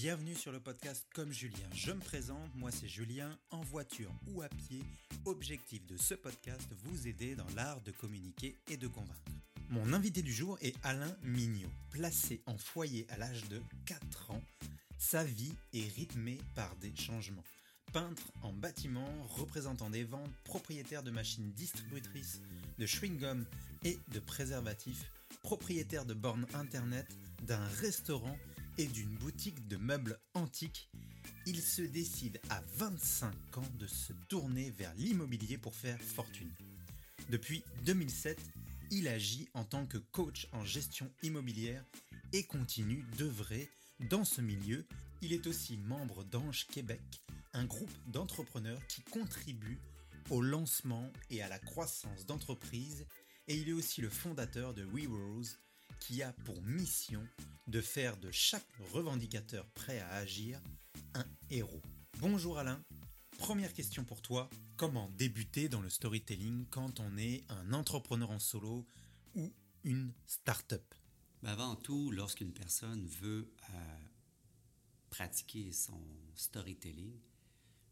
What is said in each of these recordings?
Bienvenue sur le podcast Comme Julien. Je me présente, moi c'est Julien, en voiture ou à pied. Objectif de ce podcast, vous aider dans l'art de communiquer et de convaincre. Mon invité du jour est Alain Mignot. Placé en foyer à l'âge de 4 ans, sa vie est rythmée par des changements. Peintre en bâtiment, représentant des ventes, propriétaire de machines distributrices de chewing-gum et de préservatifs, propriétaire de bornes internet, d'un restaurant et d'une boutique de meubles antiques, il se décide à 25 ans de se tourner vers l'immobilier pour faire fortune. Depuis 2007, il agit en tant que coach en gestion immobilière et continue d'œuvrer dans ce milieu. Il est aussi membre d'Ange Québec, un groupe d'entrepreneurs qui contribue au lancement et à la croissance d'entreprises et il est aussi le fondateur de WeRose qui a pour mission de faire de chaque revendicateur prêt à agir un héros. Bonjour Alain, première question pour toi, comment débuter dans le storytelling quand on est un entrepreneur en solo ou une start-up? Ben, Avant tout, lorsqu'une personne veut euh, pratiquer son storytelling,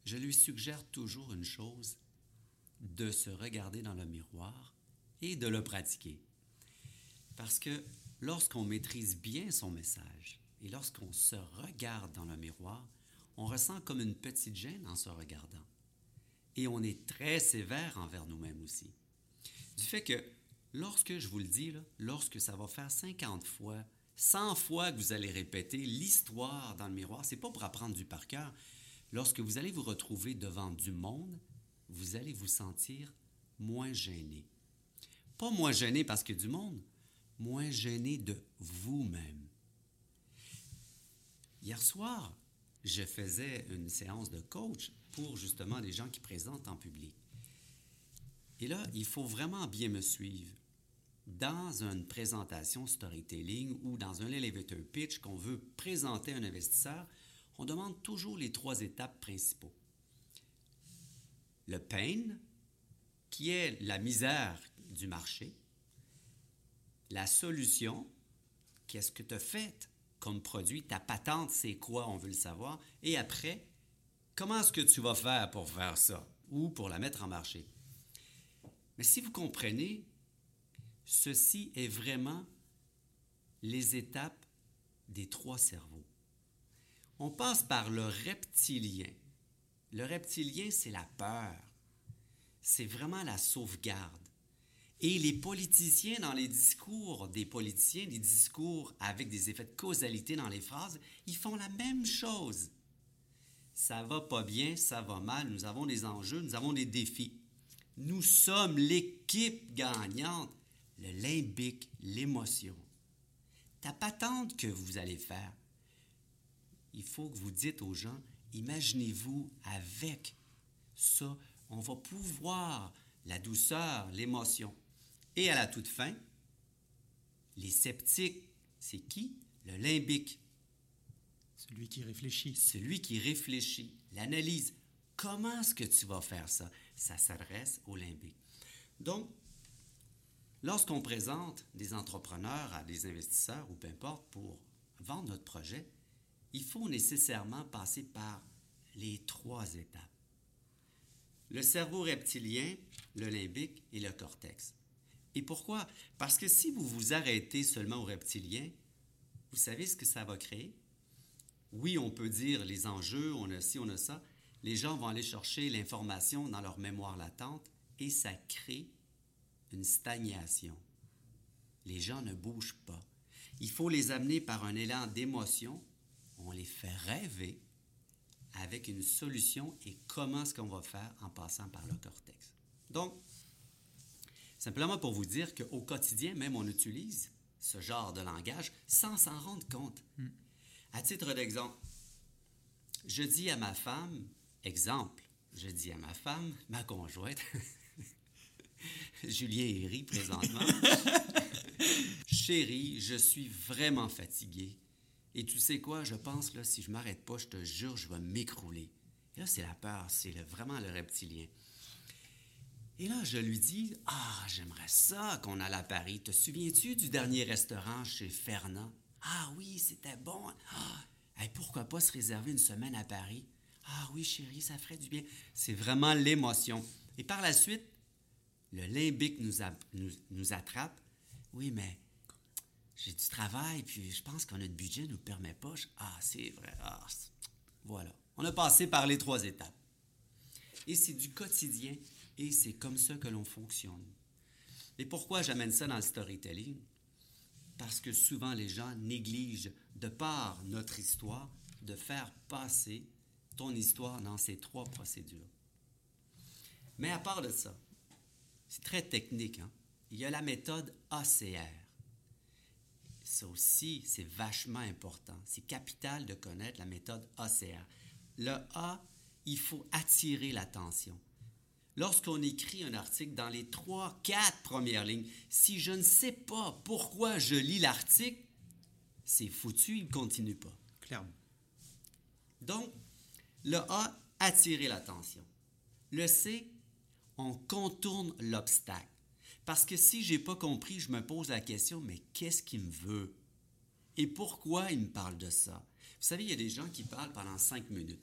je lui suggère toujours une chose, de se regarder dans le miroir et de le pratiquer. Parce que lorsqu'on maîtrise bien son message et lorsqu'on se regarde dans le miroir, on ressent comme une petite gêne en se regardant. Et on est très sévère envers nous-mêmes aussi. Du fait que lorsque, je vous le dis, lorsque ça va faire 50 fois, 100 fois que vous allez répéter l'histoire dans le miroir, c'est pas pour apprendre du par cœur. Lorsque vous allez vous retrouver devant du monde, vous allez vous sentir moins gêné. Pas moins gêné parce que du monde, moins gêné de vous-même. Hier soir, je faisais une séance de coach pour justement les gens qui présentent en public. Et là, il faut vraiment bien me suivre. Dans une présentation storytelling ou dans un elevator pitch qu'on veut présenter à un investisseur, on demande toujours les trois étapes principaux. Le pain, qui est la misère du marché, la solution, qu'est-ce que tu as fait comme produit, ta patente, c'est quoi, on veut le savoir, et après, comment est-ce que tu vas faire pour faire ça ou pour la mettre en marché? Mais si vous comprenez, ceci est vraiment les étapes des trois cerveaux. On passe par le reptilien. Le reptilien, c'est la peur. C'est vraiment la sauvegarde. Et les politiciens, dans les discours des politiciens, des discours avec des effets de causalité dans les phrases, ils font la même chose. Ça va pas bien, ça va mal, nous avons des enjeux, nous avons des défis. Nous sommes l'équipe gagnante, le limbique, l'émotion. Ta patente que vous allez faire, il faut que vous dites aux gens, imaginez-vous avec ça, on va pouvoir la douceur, l'émotion. Et à la toute fin, les sceptiques, c'est qui? Le limbique. Celui qui réfléchit. Celui qui réfléchit, l'analyse. Comment est-ce que tu vas faire ça? Ça s'adresse au limbique. Donc, lorsqu'on présente des entrepreneurs à des investisseurs ou peu importe pour vendre notre projet, il faut nécessairement passer par les trois étapes. Le cerveau reptilien, le limbique et le cortex. Et pourquoi? Parce que si vous vous arrêtez seulement au reptilien, vous savez ce que ça va créer? Oui, on peut dire les enjeux, on a ci, on a ça. Les gens vont aller chercher l'information dans leur mémoire latente et ça crée une stagnation. Les gens ne bougent pas. Il faut les amener par un élan d'émotion on les fait rêver avec une solution et comment est-ce qu'on va faire en passant par le cortex. Donc, simplement pour vous dire qu'au quotidien, même on utilise ce genre de langage sans s'en rendre compte. Hmm. À titre d'exemple, je dis à ma femme, exemple, je dis à ma femme, ma conjointe, Julien rit présentement, chérie, je suis vraiment fatigué et tu sais quoi, je pense, là, si je m'arrête pas, je te jure, je vais m'écrouler. Et là, c'est la peur, c'est vraiment le reptilien. Et là, je lui dis, ah, j'aimerais ça qu'on aille à Paris. Te souviens-tu du dernier restaurant chez Fernand? Ah oui, c'était bon. Ah, Hey, pourquoi pas se réserver une semaine à Paris? Ah oui, chérie, ça ferait du bien. C'est vraiment l'émotion. Et par la suite, le limbique nous, attrape. Oui, mais j'ai du travail, puis je pense que notre budget ne nous permet pas. ah, c'est vrai. Ah, voilà. On a passé par les trois étapes. Et c'est du quotidien, et c'est comme ça que l'on fonctionne. Et pourquoi j'amène ça dans le storytelling? Parce que souvent les gens négligent, de par notre histoire, de faire passer ton histoire dans ces trois procédures. Mais à part de ça, c'est très technique. Hein? Il y a la méthode ACR. Ça aussi, c'est vachement important. C'est capital de connaître la méthode ACR. Le A, il faut attirer l'attention. Lorsqu'on écrit un article dans les trois, quatre premières lignes, si je ne sais pas pourquoi je lis l'article, c'est foutu, il ne continue pas. Clairement. Donc, le A, attirer l'attention. Le C, on contourne l'obstacle. Parce que si je n'ai pas compris, je me pose la question, mais qu'est-ce qu'il me veut? Et pourquoi il me parle de ça? Vous savez, il y a des gens qui parlent pendant cinq minutes.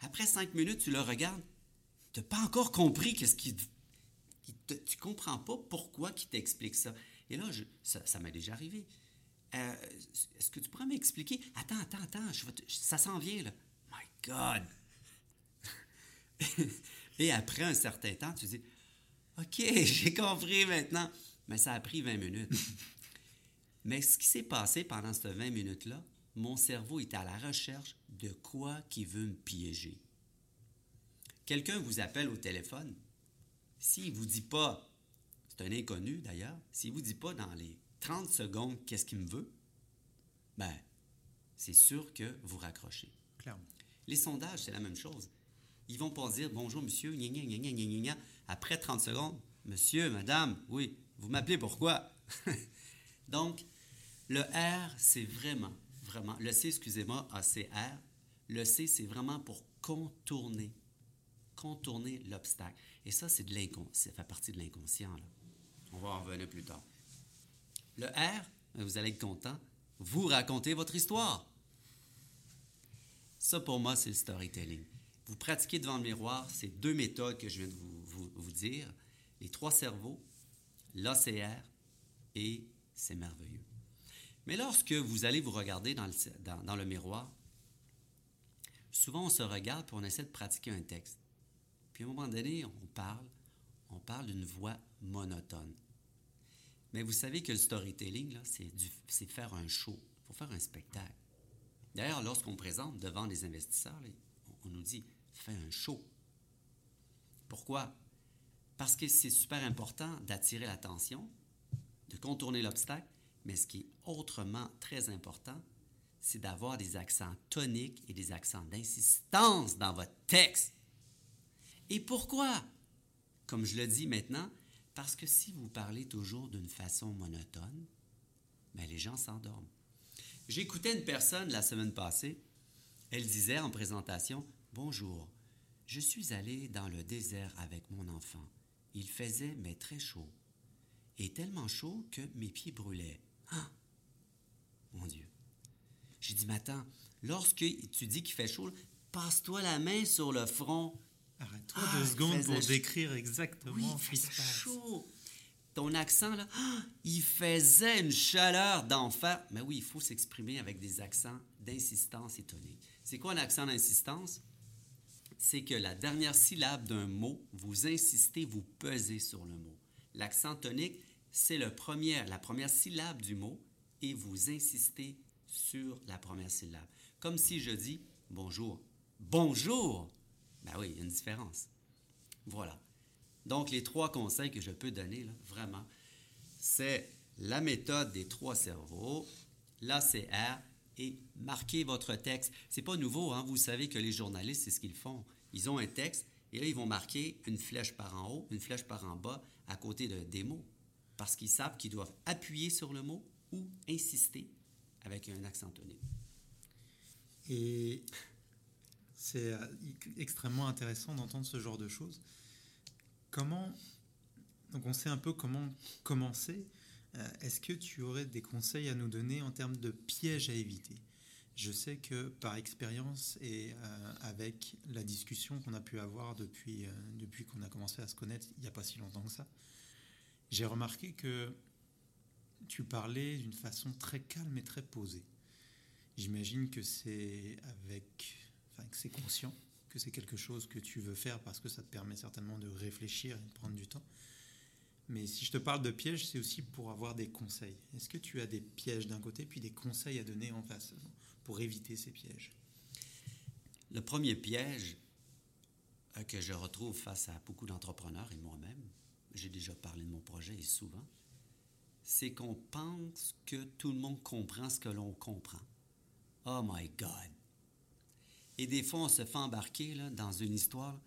Après cinq minutes, tu le regardes, n'as pas encore compris qu'est-ce qu'il... tu ne comprends pas pourquoi il t'explique ça. Et là, ça, m'est déjà arrivé. Euh, est-ce que tu pourrais m'expliquer? Attends, attends, attends, ça s'en vient, là. My God! Et après un certain temps, tu dis, OK, j'ai compris maintenant. Mais ça a pris 20 minutes. Mais ce qui s'est passé pendant ces 20 minutes-là, mon cerveau était à la recherche de quoi qui veut me piéger. Quelqu'un vous appelle au téléphone. S'il ne vous dit pas, c'est un inconnu d'ailleurs, s'il ne vous dit pas dans les 30 secondes qu'est-ce qu'il me veut, ben, c'est sûr que vous raccrochez. Clairement. Les sondages, c'est la même chose. Ils vont pas dire bonjour monsieur, gna gna gna gna gna après 30 secondes, Monsieur, Madame, oui, vous m'appelez pourquoi? Donc, le R, c'est vraiment, vraiment, le C, excusez-moi, ACR, le C, c'est vraiment pour contourner, contourner l'obstacle. Et ça, c'est de l'inconscient, ça fait partie de l'inconscient. On va en revenir plus tard. Le R, vous allez être content, vous racontez votre histoire. Ça, pour moi, c'est le storytelling. Vous pratiquez devant le miroir ces deux méthodes que je viens de vous vous, dire, les trois cerveaux, l'OCR et c'est merveilleux. Mais lorsque vous allez vous regarder dans le, dans, le miroir, souvent on se regarde et on essaie de pratiquer un texte. Puis à un moment donné, on parle, on parle d'une voix monotone. Mais vous savez que le storytelling, c'est faire un show. Il faut faire un spectacle. D'ailleurs, lorsqu'on présente devant les investisseurs, on nous dit, fais un show. Pourquoi? Parce que c'est super important d'attirer l'attention, de contourner l'obstacle, mais ce qui est autrement très important, c'est d'avoir des accents toniques et des accents d'insistance dans votre texte. Et pourquoi? Comme je le dis maintenant, parce que si vous parlez toujours d'une façon monotone, ben, les gens s'endorment. J'écoutais une personne la semaine passée, elle disait en présentation, Bonjour, je suis allé dans le désert avec mon enfant. Il faisait, mais très chaud. Et tellement chaud que mes pieds brûlaient. Ah! Mon Dieu. J'ai dit, mais attends, lorsque tu dis qu'il fait chaud, passe-toi la main sur le front. Arrête-toi deux ah, secondes pour décrire exactement ce qui se passe. chaud. Ton accent, là, il faisait une chaleur d'enfer. Mais oui, il faut s'exprimer avec des accents d'insistance et tonique. C'est quoi un accent d'insistance? c'est que la dernière syllabe d'un mot, vous insistez, vous pesez sur le mot. L'accent tonique, c'est le premier, la première syllabe du mot et vous insistez sur la première syllabe. Comme si je dis bonjour. Bonjour! Ben oui, il y a une différence. Voilà. Donc, les trois conseils que je peux donner, vraiment, c'est la méthode des trois cerveaux, l'ACR et marquez votre texte. C'est pas nouveau, hein? vous savez que les journalistes, c'est ce qu'ils font. Ils ont un texte et là, ils vont marquer une flèche par en haut, une flèche par en bas, à côté de, des mots, parce qu'ils savent qu'ils doivent appuyer sur le mot ou insister avec un accent tonique. Et c'est euh, extrêmement intéressant d'entendre ce genre de choses. Comment, donc on sait un peu comment commencer, euh, est-ce que tu aurais des conseils à nous donner en termes de pièges à éviter? Je sais que par expérience et euh, avec la discussion qu'on a pu avoir depuis, depuis qu'on a commencé à se connaître il n'y a pas si longtemps que ça, j'ai remarqué que tu parlais d'une façon très calme et très posée. J'imagine que c'est avec, que c'est conscient, que c'est quelque chose que tu veux faire parce que ça te permet certainement de réfléchir et de prendre du temps. Mais si je te parle de pièges, c'est aussi pour avoir des conseils. Est-ce que tu as des pièges d'un côté, puis des conseils à donner en face pour éviter ces pièges? Le premier piège euh, que je retrouve face à beaucoup d'entrepreneurs et moi-même, j'ai déjà parlé de mon projet et souvent, c'est qu'on pense que tout le monde comprend ce que l'on comprend. Oh my God! Et des fois, on se fait embarquer là, dans une histoire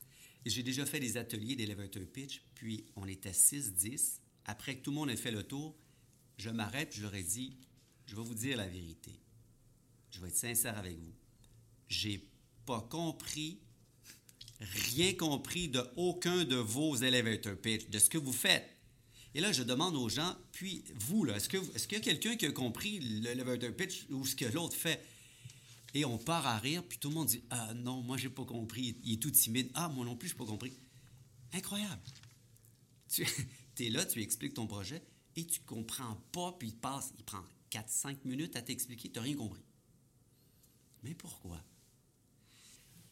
j'ai déjà fait des ateliers d'elevator pitch, puis on était 6-10. Après que tout le monde ait fait le tour, je m'arrête, je leur ai dit, je vais vous dire la vérité. Je vais être sincère avec vous. J'ai pas compris, rien compris de aucun de vos elevator pitch, de ce que vous faites. Et là, je demande aux gens, puis vous, là, est-ce qu'il est y a quelqu'un qui a compris l'elevator pitch ou ce que l'autre fait? Et on part à rire, puis tout le monde dit Ah non, moi, j'ai pas compris. Il est tout timide. Ah, moi non plus, j'ai pas compris. Incroyable. Tu es là, tu expliques ton projet et tu comprends pas, puis il passe, il prend 4-5 minutes à t'expliquer, tu n'as rien compris. Mais pourquoi?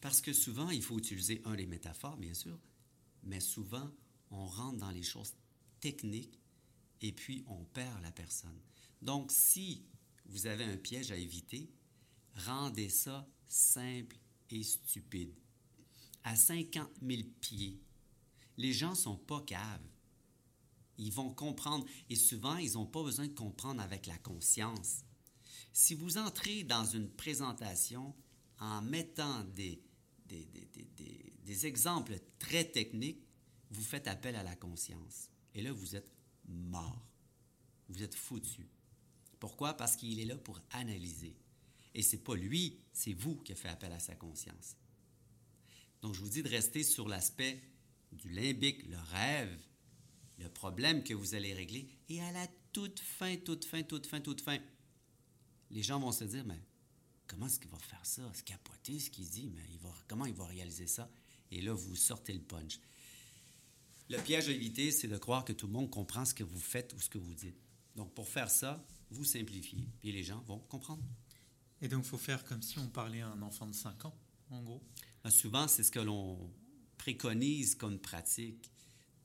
Parce que souvent, il faut utiliser, un, les métaphores, bien sûr, mais souvent, on rentre dans les choses techniques et puis on perd la personne. Donc, si vous avez un piège à éviter, rendez ça simple et stupide. À 50 000 pieds, les gens sont pas caves. Ils vont comprendre et souvent, ils n'ont pas besoin de comprendre avec la conscience. Si vous entrez dans une présentation en mettant des, des, des, des, exemples très techniques, vous faites appel à la conscience. Et là, vous êtes mort. Vous êtes foutu. Pourquoi? Parce qu'il est là pour analyser. Et c'est pas lui, c'est vous qui a fait appel à sa conscience. Donc, je vous dis de rester sur l'aspect du limbique, le rêve, le problème que vous allez régler. Et à la toute fin, toute fin, toute fin, toute fin, les gens vont se dire, mais comment est-ce qu'il va faire ça? C'est capoté ce qu'il dit, mais il va, comment il va réaliser ça? Et là, vous sortez le punch. Le piège à éviter, c'est de croire que tout le monde comprend ce que vous faites ou ce que vous dites. Donc, pour faire ça, vous simplifiez, puis les gens vont comprendre. Et donc, il faut faire comme si on parlait à un enfant de 5 ans, en gros. Ben, souvent, c'est ce que l'on préconise comme pratique.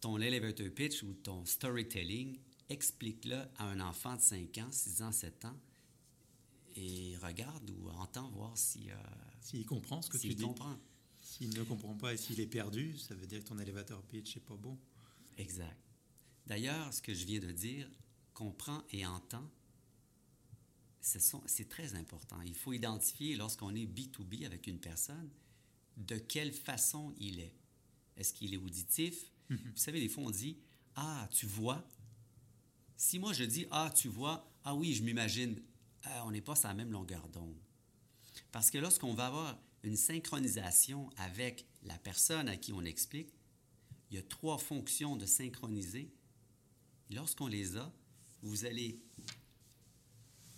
Ton elevator pitch ou ton storytelling, explique-le à un enfant de 5 ans, 6 ans, 7 ans, et regarde ou entend voir si... Euh, s'il comprend ce que tu dis. comprend. S'il ne comprend pas et s'il est perdu, ça veut dire que ton elevator pitch n'est pas bon. Exact. D'ailleurs, ce que je viens de dire, comprend et entend, c'est très important. Il faut identifier lorsqu'on est B2B avec une personne, de quelle façon il est. Est-ce qu'il est auditif? Mm-hmm. Vous savez, des fois, on dit Ah, tu vois. Si moi je dis Ah, tu vois, ah oui, je m'imagine, ah, on n'est pas sur la même longueur d'onde. Parce que lorsqu'on va avoir une synchronisation avec la personne à qui on explique, il y a trois fonctions de synchroniser. Lorsqu'on les a, vous allez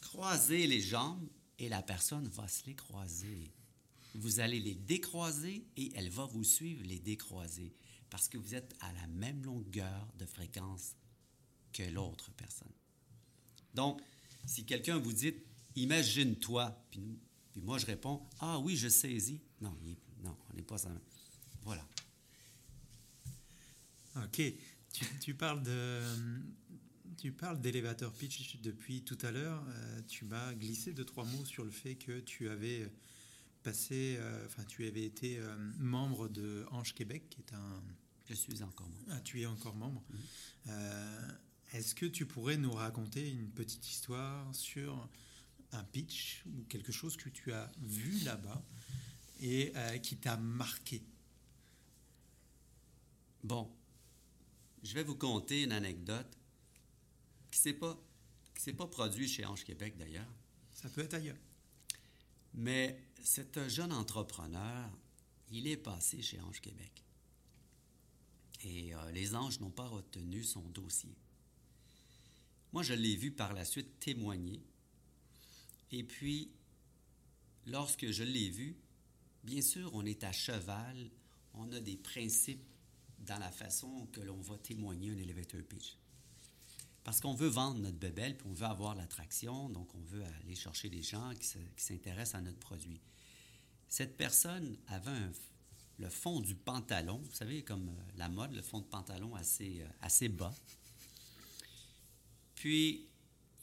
croiser les jambes et la personne va se les croiser. Vous allez les décroiser et elle va vous suivre les décroiser parce que vous êtes à la même longueur de fréquence que l'autre personne. Donc, si quelqu'un vous dit imagine-toi, puis, moi je réponds ah oui, je saisis. Non, non, on n'est pas ça. Voilà. OK. Tu, tu parles de, tu parles d'élévateur pitch depuis tout à l'heure. Euh, tu m'as glissé deux, trois mots sur le fait que tu avais passé, euh, enfin, tu avais été euh, membre de Ange Québec, qui est un. Je suis encore membre. Ah, tu es encore membre. Est-ce que tu pourrais nous raconter une petite histoire sur un pitch ou quelque chose que tu as vu là-bas et qui t'a marqué? Bon, je vais vous conter une anecdote qui ne pas, s'est pas produit chez Ange Québec d'ailleurs. Ça peut être ailleurs. Mais cet jeune entrepreneur, il est passé chez Ange Québec. Et euh, les anges n'ont pas retenu son dossier. Moi, je l'ai vu par la suite témoigner. Et puis, lorsque je l'ai vu, bien sûr, on est à cheval, on a des principes dans la façon que l'on va témoigner un elevator pitch. Parce qu'on veut vendre notre bebelle, puis on veut avoir l'attraction, donc on veut aller chercher des gens qui s'intéressent à notre produit. Cette personne avait le fond du pantalon, vous savez, comme euh, la mode, le fond de pantalon assez, euh, bas. Puis,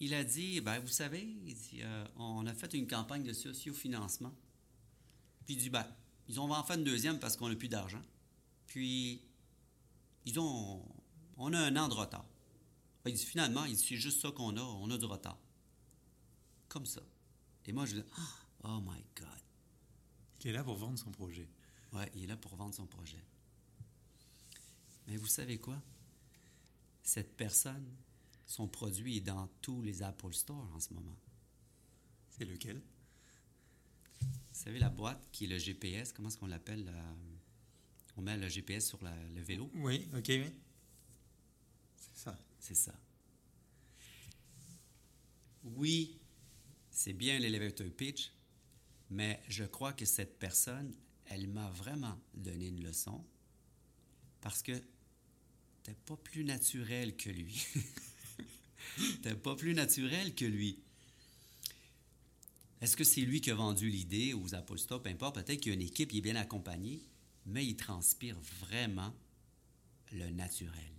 il a dit, ben, vous savez, euh, on a fait une campagne de socio-financement. Puis il dit, ben, ils ont en fait une deuxième parce qu'on n'a plus d'argent. Puis, ils ont, on a un an de retard. Il dit, finalement, il c'est juste ça qu'on a, on a du retard. Comme ça. Et moi, je dis, oh my God. Il est là pour vendre son projet. Oui, il est là pour vendre son projet. Mais vous savez quoi? Cette personne, son produit est dans tous les Apple Store en ce moment. C'est lequel? Vous savez, la boîte qui est le GPS, comment est-ce qu'on l'appelle? Euh, on met le GPS sur le vélo? Oui, OK, oui. C'est ça. Oui, c'est bien l'elevator pitch, mais je crois que cette personne, elle m'a vraiment donné une leçon parce que t'es pas plus naturel que lui. t'es pas plus naturel que lui. Est-ce que c'est lui qui a vendu l'idée aux apostles? Peu importe, peut-être qu'il y a une équipe, il est bien accompagné, mais il transpire vraiment le naturel.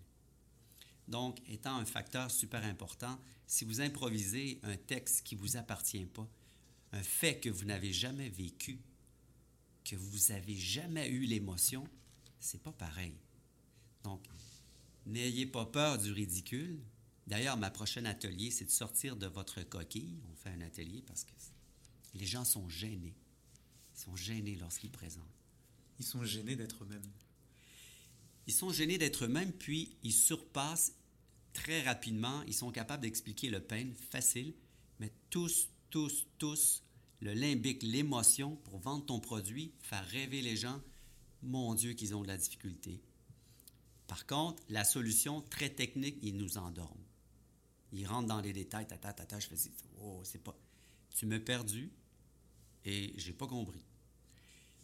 Donc, étant un facteur super important, si vous improvisez un texte qui ne vous appartient pas, un fait que vous n'avez jamais vécu, que vous n'avez jamais eu l'émotion, c'est pas pareil. Donc, n'ayez pas peur du ridicule. D'ailleurs, ma prochaine atelier, c'est de sortir de votre coquille. On fait un atelier parce que les gens sont gênés. Ils sont gênés lorsqu'ils présentent. Ils sont gênés d'être eux-mêmes. Ils sont gênés d'être eux-mêmes, puis ils surpassent très rapidement. Ils sont capables d'expliquer le pain facile, mais tous, tous, tous, le limbique, l'émotion pour vendre ton produit, faire rêver les gens, mon Dieu, qu'ils ont de la difficulté. Par contre, la solution très technique, ils nous endorment. Ils rentrent dans les détails, tata, tata, je fais, oh, c'est pas. Tu m'as perdu et j'ai pas compris.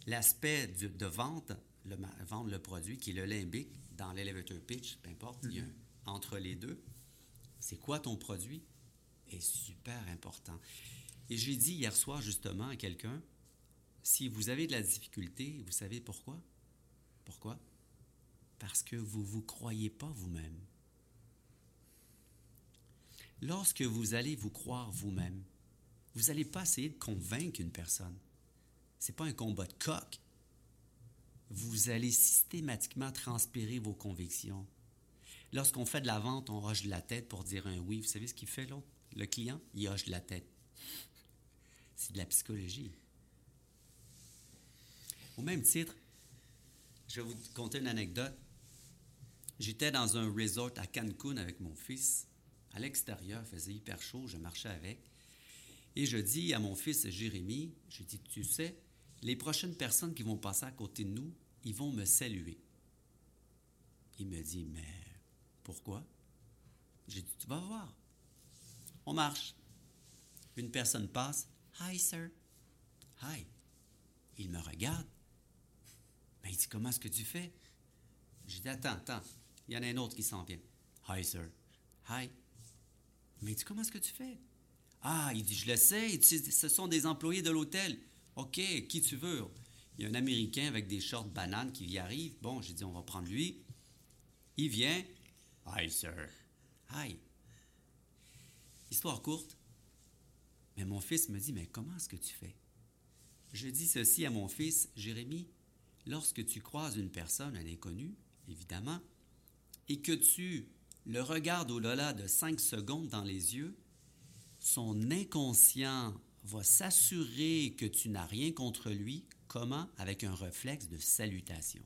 L'aspect de vente, le, vendre le produit, qui est le limbique, dans l'elevator pitch, peu importe, il y a mm-hmm. Entre les deux. C'est quoi ton produit? est super important. Et j'ai dit hier soir justement à quelqu'un, si vous avez de la difficulté, vous savez pourquoi? Pourquoi? Parce que vous ne vous croyez pas vous-même. Lorsque vous allez vous croire vous-même, vous n'allez pas essayer de convaincre une personne. Ce n'est pas un combat de coq. Vous allez systématiquement transpirer vos convictions. Lorsqu'on fait de la vente, on hoche de la tête pour dire un oui. Vous savez ce qu'il fait? Le client, il hoche de la tête. C'est de la psychologie. Au même titre, je vais vous conter une anecdote. J'étais dans un resort à Cancun avec mon fils. À l'extérieur, il faisait hyper chaud, je marchais avec. Et je dis à mon fils Jérémy, je dis, tu sais, les prochaines personnes qui vont passer à côté de nous, ils vont me saluer. Il me dit, mais pourquoi? J'ai dit, tu vas voir. On marche. Une personne passe. Hi, sir. Hi. Il me regarde. Mais il dit, comment est-ce que tu fais? J'ai dit, attends, attends. Il y en a un autre qui s'en vient. Hi, sir. Hi. Mais il dit, comment est-ce que tu fais? Ah, il dit, je le sais. ce sont des employés de l'hôtel. OK, qui tu veux? Il y a un Américain avec des shorts bananes qui y arrive. Bon, j'ai dit, on va prendre lui. Il vient. Hi, sir. Hi. Histoire courte. Mais mon fils me dit, mais comment est-ce que tu fais? Je dis ceci à mon fils, Jérémie, lorsque tu croises une personne, un inconnu, évidemment, et que tu le regardes au-delà de cinq secondes dans les yeux, son inconscient va s'assurer que tu n'as rien contre lui. Comment? Avec un réflexe de salutation.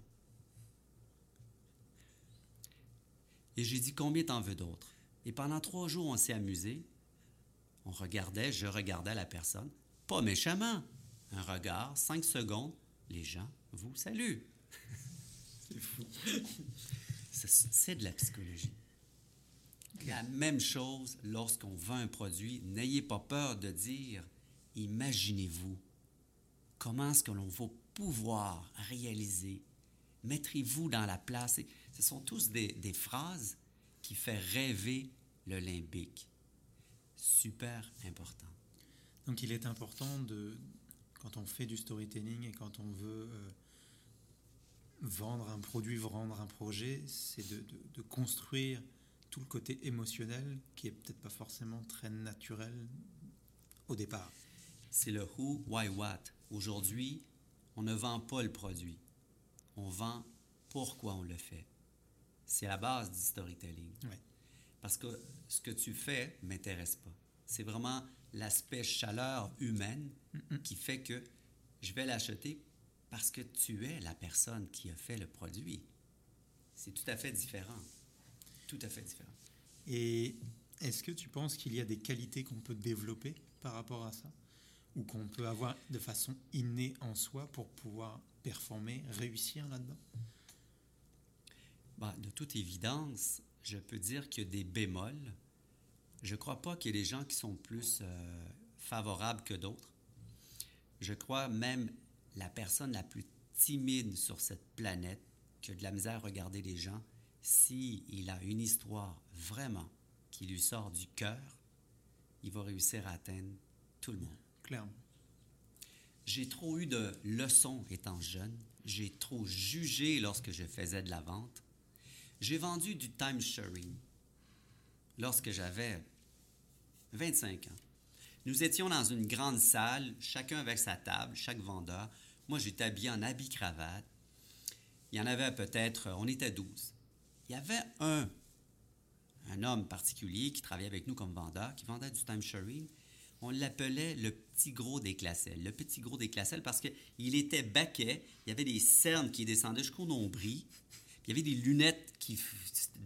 Et j'ai dit, combien t'en veux d'autres? Et pendant trois jours, on s'est amusé. On regardait, je regardais la personne, pas méchamment. Un regard, cinq secondes, les gens vous saluent. C'est fou. C'est de la psychologie. La même chose lorsqu'on vend un produit. N'ayez pas peur de dire imaginez-vous comment est-ce que l'on va pouvoir réaliser. Mettrez-vous dans la place. Et ce sont tous des, des phrases qui font rêver le limbique. Super important. Donc il est important de, quand on fait du storytelling et quand on veut euh, vendre un produit, vendre un projet, c'est de, de- de construire tout le côté émotionnel qui est peut-être pas forcément très naturel au départ. C'est le who, why, what. Aujourd'hui, on ne vend pas le produit. On vend pourquoi on le fait. C'est la base du storytelling. Ouais. Parce que ce que tu fais ne m'intéresse pas. C'est vraiment l'aspect chaleur humaine qui fait que je vais l'acheter parce que tu es la personne qui a fait le produit. C'est tout à fait différent. Tout à fait différent. Et est-ce que tu penses qu'il y a des qualités qu'on peut développer par rapport à ça? Ou qu'on peut avoir de façon innée en soi pour pouvoir performer, réussir là-dedans? Bah, de toute évidence, je peux dire qu'il y a des bémols. Je ne crois pas qu'il y ait des gens qui sont plus euh, favorables que d'autres. Je crois même la personne la plus timide sur cette planète qui a de la misère à regarder les gens, s'il a une histoire vraiment qui lui sort du cœur, il va réussir à atteindre tout le monde. Clairement. J'ai trop eu de leçons étant jeune. J'ai trop jugé lorsque je faisais de la vente. J'ai vendu du time sharing lorsque j'avais 25 ans. Nous étions dans une grande salle, chacun avec sa table, chaque vendeur. Moi, j'étais habillé en habit cravate. Il y en avait peut-être, on était 12. Il y avait un, un homme particulier qui travaillait avec nous comme vendeur, qui vendait du time sharing. On l'appelait le petit gros des classelles. Le petit gros des classelles parce qu'il était baquet, il y avait des cernes qui descendaient jusqu'au nombril, il y avait des lunettes, qui,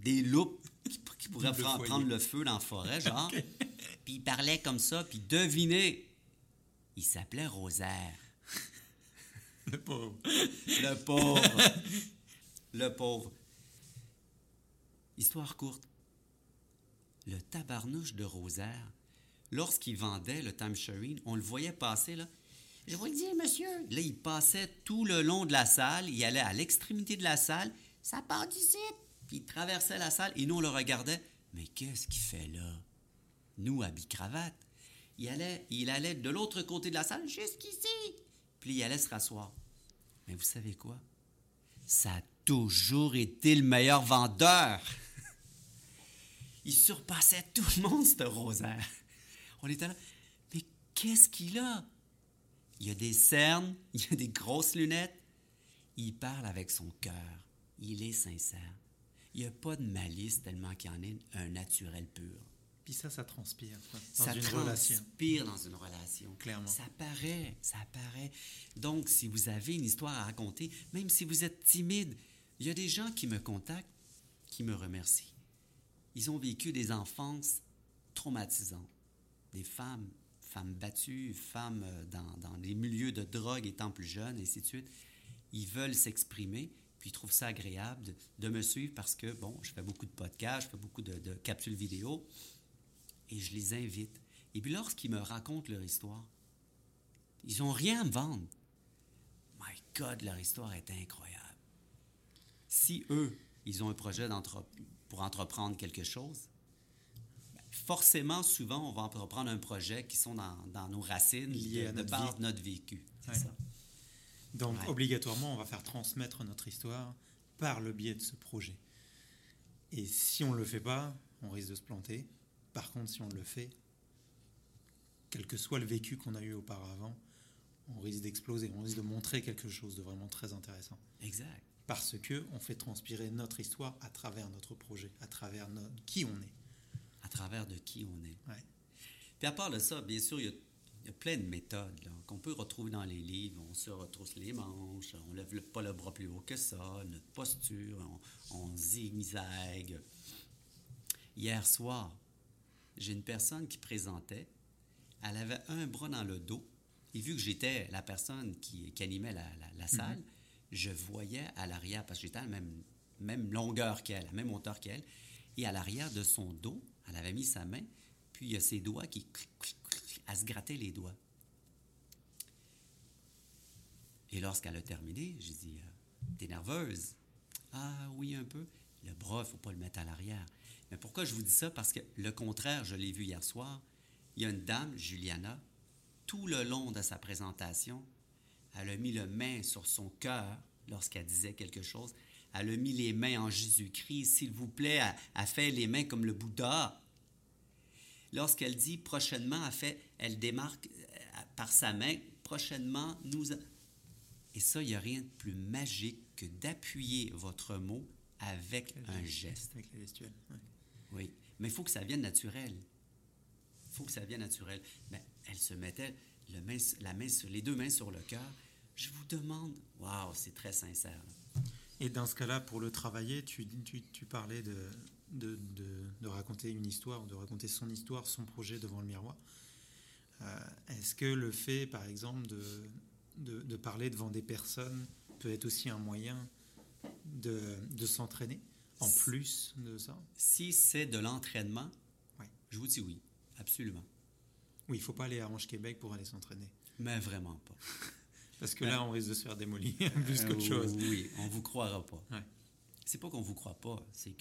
des loupes qui, qui pourraient prendre, le feu dans la forêt, genre. Puis il parlait comme ça, puis devinez, il s'appelait Rosaire. Le pauvre. Le pauvre. Le pauvre. Histoire courte. Le tabarnouche de Rosaire, lorsqu'il vendait le time sharing, on le voyait passer là. Je vous le dis, monsieur. Là, il passait tout le long de la salle. Il allait à l'extrémité de la salle. Ça part d'ici. Puis il traversait la salle et nous, on le regardait. Mais qu'est-ce qu'il fait là? Nous, habits cravate. Il allait, il allait de l'autre côté de la salle jusqu'ici. Puis il allait se rasseoir. Mais vous savez quoi? Ça a toujours été le meilleur vendeur. Il surpassait tout le monde, ce rosaire. On était là. Mais qu'est-ce qu'il a? Il a des cernes, il a des grosses lunettes. Il parle avec son cœur. Il est sincère. Il n'y a pas de malice tellement qu'il en est un naturel pur. Puis ça, ça transpire dans ça une relation. transpire dans une relation. Clairement. Ça paraît, ça paraît. Donc, si vous avez une histoire à raconter, même si vous êtes timide, il y a des gens qui me contactent, qui me remercient. Ils ont vécu des enfances traumatisantes. Des femmes, femmes battues, femmes euh, dans, dans des milieux de drogue étant plus jeunes, et ainsi de suite. Ils veulent s'exprimer, puis ils trouvent ça agréable de, de me suivre parce que, bon, je fais beaucoup de podcasts, je fais beaucoup de, de capsules vidéo et je les invite. Et puis lorsqu'ils me racontent leur histoire, ils n'ont rien à me vendre. My God, leur histoire est incroyable. Si eux, ils ont un projet d'entre- pour entreprendre quelque chose, forcément, souvent, on va entreprendre un projet qui sont dans, dans nos racines, Lié de, à de notre notre vécu. C'est Ouais. ça. Donc Ouais. obligatoirement, on va faire transmettre notre histoire par le biais de ce projet. Et si on ne le fait pas, on risque de se planter. Par contre, si on le fait, quel que soit le vécu qu'on a eu auparavant, on risque d'exploser, on risque de montrer quelque chose de vraiment très intéressant. Exact. Parce que on fait transpirer notre histoire à travers notre projet, à travers notre, qui on est. À travers de qui on est. Ouais. Puis à part de ça, bien sûr, il y a, il y a plein de méthodes qu'on peut retrouver dans les livres. On se retrousse les manches, on lève le- pas le bras plus haut que ça, notre posture, on, on zigzague. Hier soir, j'ai une personne qui présentait, elle avait un bras dans le dos, et vu que j'étais la personne qui, qui animait la, la- la salle, je voyais à l'arrière, parce que j'étais à la même, même longueur qu'elle, à la même hauteur qu'elle, et à l'arrière de son dos, elle avait mis sa main, puis il y a ses doigts qui... Elle se grattait les doigts. Et lorsqu'elle a terminé, j'ai dit euh, T'es nerveuse? Ah oui, un peu. Le bras, il ne faut pas le mettre à l'arrière. Mais pourquoi je vous dis ça? Parce que le contraire, je l'ai vu hier soir. Il y a une dame, Juliana, tout le long de sa présentation, elle a mis le main sur son cœur lorsqu'elle disait quelque chose. Elle a mis les mains en Jésus-Christ. S'il vous plaît, elle, elle fait les mains comme le Bouddha. Lorsqu'elle dit prochainement, elle, fait, elle démarque euh, par sa main, prochainement, nous... a- Et ça, il n'y a rien de plus magique que d'appuyer votre mot avec un geste. Avec la gestuelle. ouais. Oui, mais il faut que ça vienne naturel. Il faut que ça vienne naturel. Mais elle se mettait le main- la main sur, les deux mains sur le cœur. Je vous demande, waouh, c'est très sincère. Et dans ce cas-là, pour le travailler, tu, tu, tu parlais de, de, de- de raconter une histoire, de raconter son histoire, son projet devant le miroir. Euh, Est-ce que le fait, par exemple, de, parler devant des personnes peut être aussi un moyen de, s'entraîner, en plus de ça? Si c'est de l'entraînement, Ouais. je vous dis oui, absolument. Oui, il ne faut pas aller à Ange-Québec pour aller s'entraîner. Mais vraiment pas. Parce que là, on risque de se faire démolir plus Euh, qu'autre chose. Oui, on vous croira pas. Ouais. C'est pas qu'on vous croit pas, c'est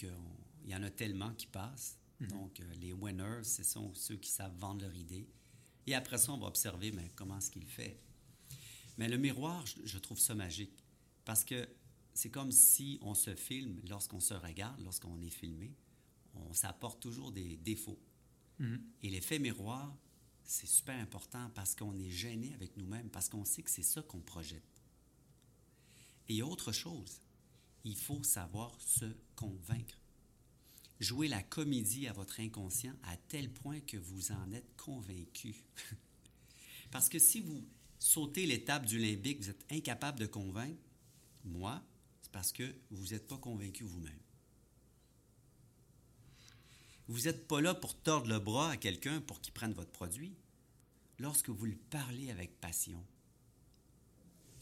qu'il y en a tellement qui passent. Mhm. Donc, euh, les winners, ce sont ceux qui savent vendre leur idée. Et après ça, on va observer mais comment est-ce qu'il fait. Mais le miroir, je, trouve ça magique. Parce que c'est comme si on se filme lorsqu'on se regarde, lorsqu'on est filmé, on s'apporte toujours des défauts. Mhm. Et l'effet miroir, c'est super important parce qu'on est gêné avec nous-mêmes, parce qu'on sait que c'est ça qu'on projette. Et il y a autre chose. Il faut savoir se convaincre. Jouer la comédie à votre inconscient à tel point que vous en êtes convaincu. parce que si vous sautez l'étape du limbique, vous êtes incapable de convaincre, moi, c'est parce que vous n'êtes pas convaincu vous-même. Vous n'êtes pas là pour tordre le bras à quelqu'un pour qu'il prenne votre produit. Lorsque vous le parlez avec passion,